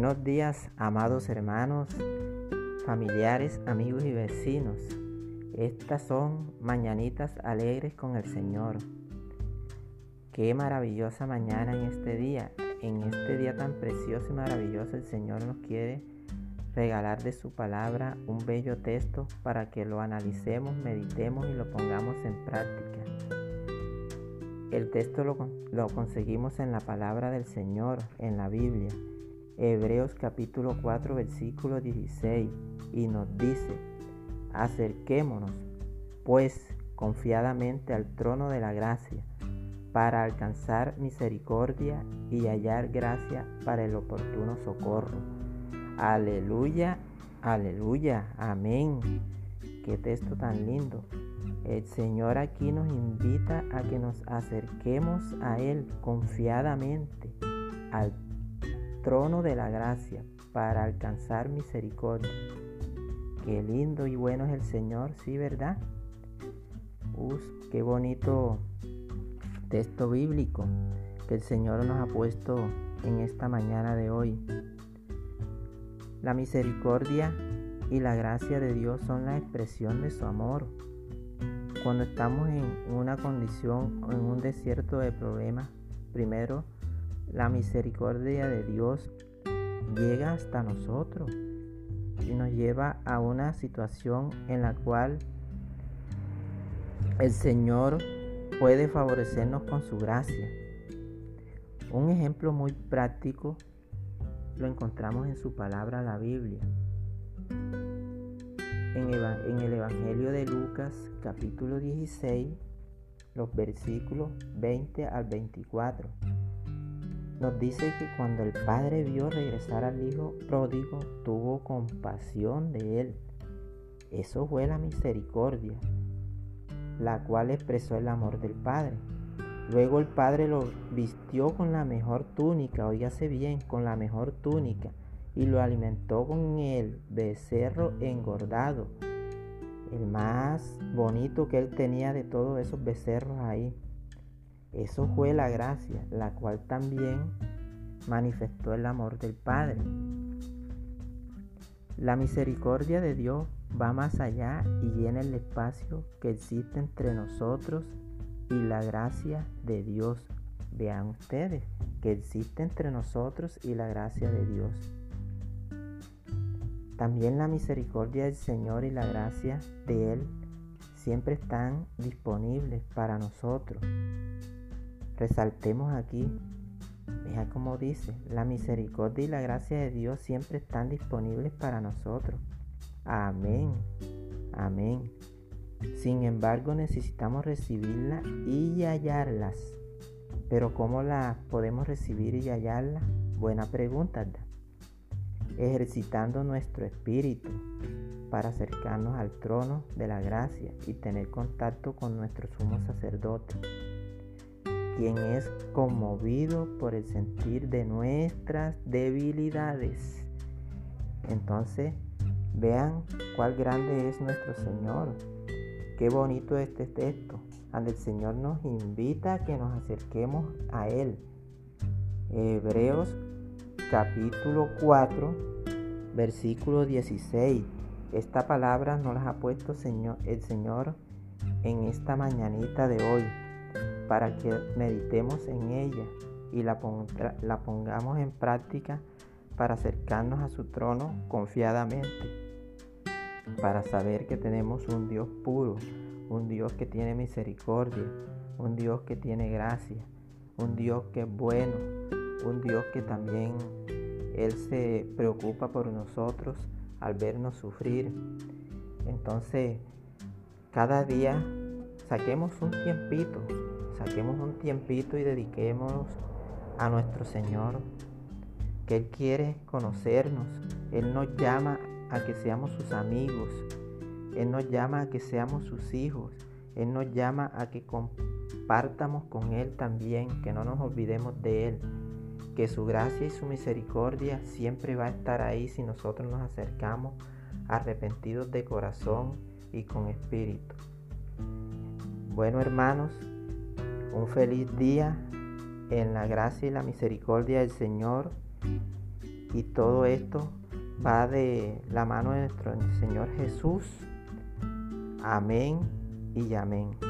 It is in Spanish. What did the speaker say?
Buenos días, amados hermanos, familiares, amigos y vecinos. Estas son mañanitas alegres con el Señor. Qué maravillosa mañana en este día. En este día tan precioso y maravilloso el Señor nos quiere regalar de su palabra un bello texto para que lo analicemos, meditemos y lo pongamos en práctica. El texto lo, lo conseguimos en la palabra del Señor, en la Biblia. Hebreos capítulo 4 versículo 16 y nos dice, acerquémonos pues confiadamente al trono de la gracia para alcanzar misericordia y hallar gracia para el oportuno socorro. Aleluya, aleluya, amén. Qué texto tan lindo. El Señor aquí nos invita a que nos acerquemos a Él confiadamente al trono de la gracia para alcanzar misericordia. Qué lindo y bueno es el Señor, sí, ¿verdad? Uf, qué bonito texto bíblico que el Señor nos ha puesto en esta mañana de hoy. La misericordia y la gracia de Dios son la expresión de su amor. Cuando estamos en una condición o en un desierto de problemas, primero la misericordia de Dios llega hasta nosotros y nos lleva a una situación en la cual el Señor puede favorecernos con su gracia. Un ejemplo muy práctico lo encontramos en su palabra, la Biblia. En, el Evangelio de Lucas capítulo 16, los versículos 20 al 24 nos dice que cuando el padre vio regresar al hijo pródigo, tuvo compasión de él. Eso fue la misericordia, la cual expresó el amor del padre. Luego el padre lo vistió con la mejor túnica, oígase bien, con la mejor túnica, y lo alimentó con el becerro engordado, el más bonito que él tenía de todos esos becerros ahí. Eso fue la gracia, la cual también manifestó el amor del Padre. La misericordia de Dios va más allá y llena el espacio que existe entre nosotros y la gracia de Dios. Vean ustedes que existe entre nosotros y la gracia de Dios. También la misericordia del Señor y la gracia de Él siempre están disponibles para nosotros. Resaltemos aquí, vea como dice, la misericordia y la gracia de Dios siempre están disponibles para nosotros. Amén, amén. Sin embargo, necesitamos recibirla y hallarlas. Pero ¿cómo la podemos recibir y hallarla? Buena pregunta. Ejercitando nuestro espíritu para acercarnos al trono de la gracia y tener contacto con nuestro sumo sacerdote quien es conmovido por el sentir de nuestras debilidades. Entonces, vean cuál grande es nuestro Señor. Qué bonito este texto, donde el Señor nos invita a que nos acerquemos a Él. Hebreos capítulo 4, versículo 16. Esta palabra nos la ha puesto el Señor en esta mañanita de hoy para que meditemos en ella y la, pongamos en práctica para acercarnos a su trono confiadamente, para saber que tenemos un Dios puro, un Dios que tiene misericordia, un Dios que tiene gracia, un Dios que es bueno, un Dios que también Él se preocupa por nosotros al vernos sufrir. Entonces, cada día saquemos un tiempito saquemos un tiempito y dediquémonos a nuestro Señor, que Él quiere conocernos. Él nos llama a que seamos sus amigos. Él nos llama a que seamos sus hijos. Él nos llama a que compartamos con Él también, que no nos olvidemos de Él. Que su gracia y su misericordia siempre va a estar ahí si nosotros nos acercamos arrepentidos de corazón y con espíritu. Bueno hermanos, un feliz día en la gracia y la misericordia del Señor Y todo esto va de la mano de nuestro Señor Jesús. Amén y amén.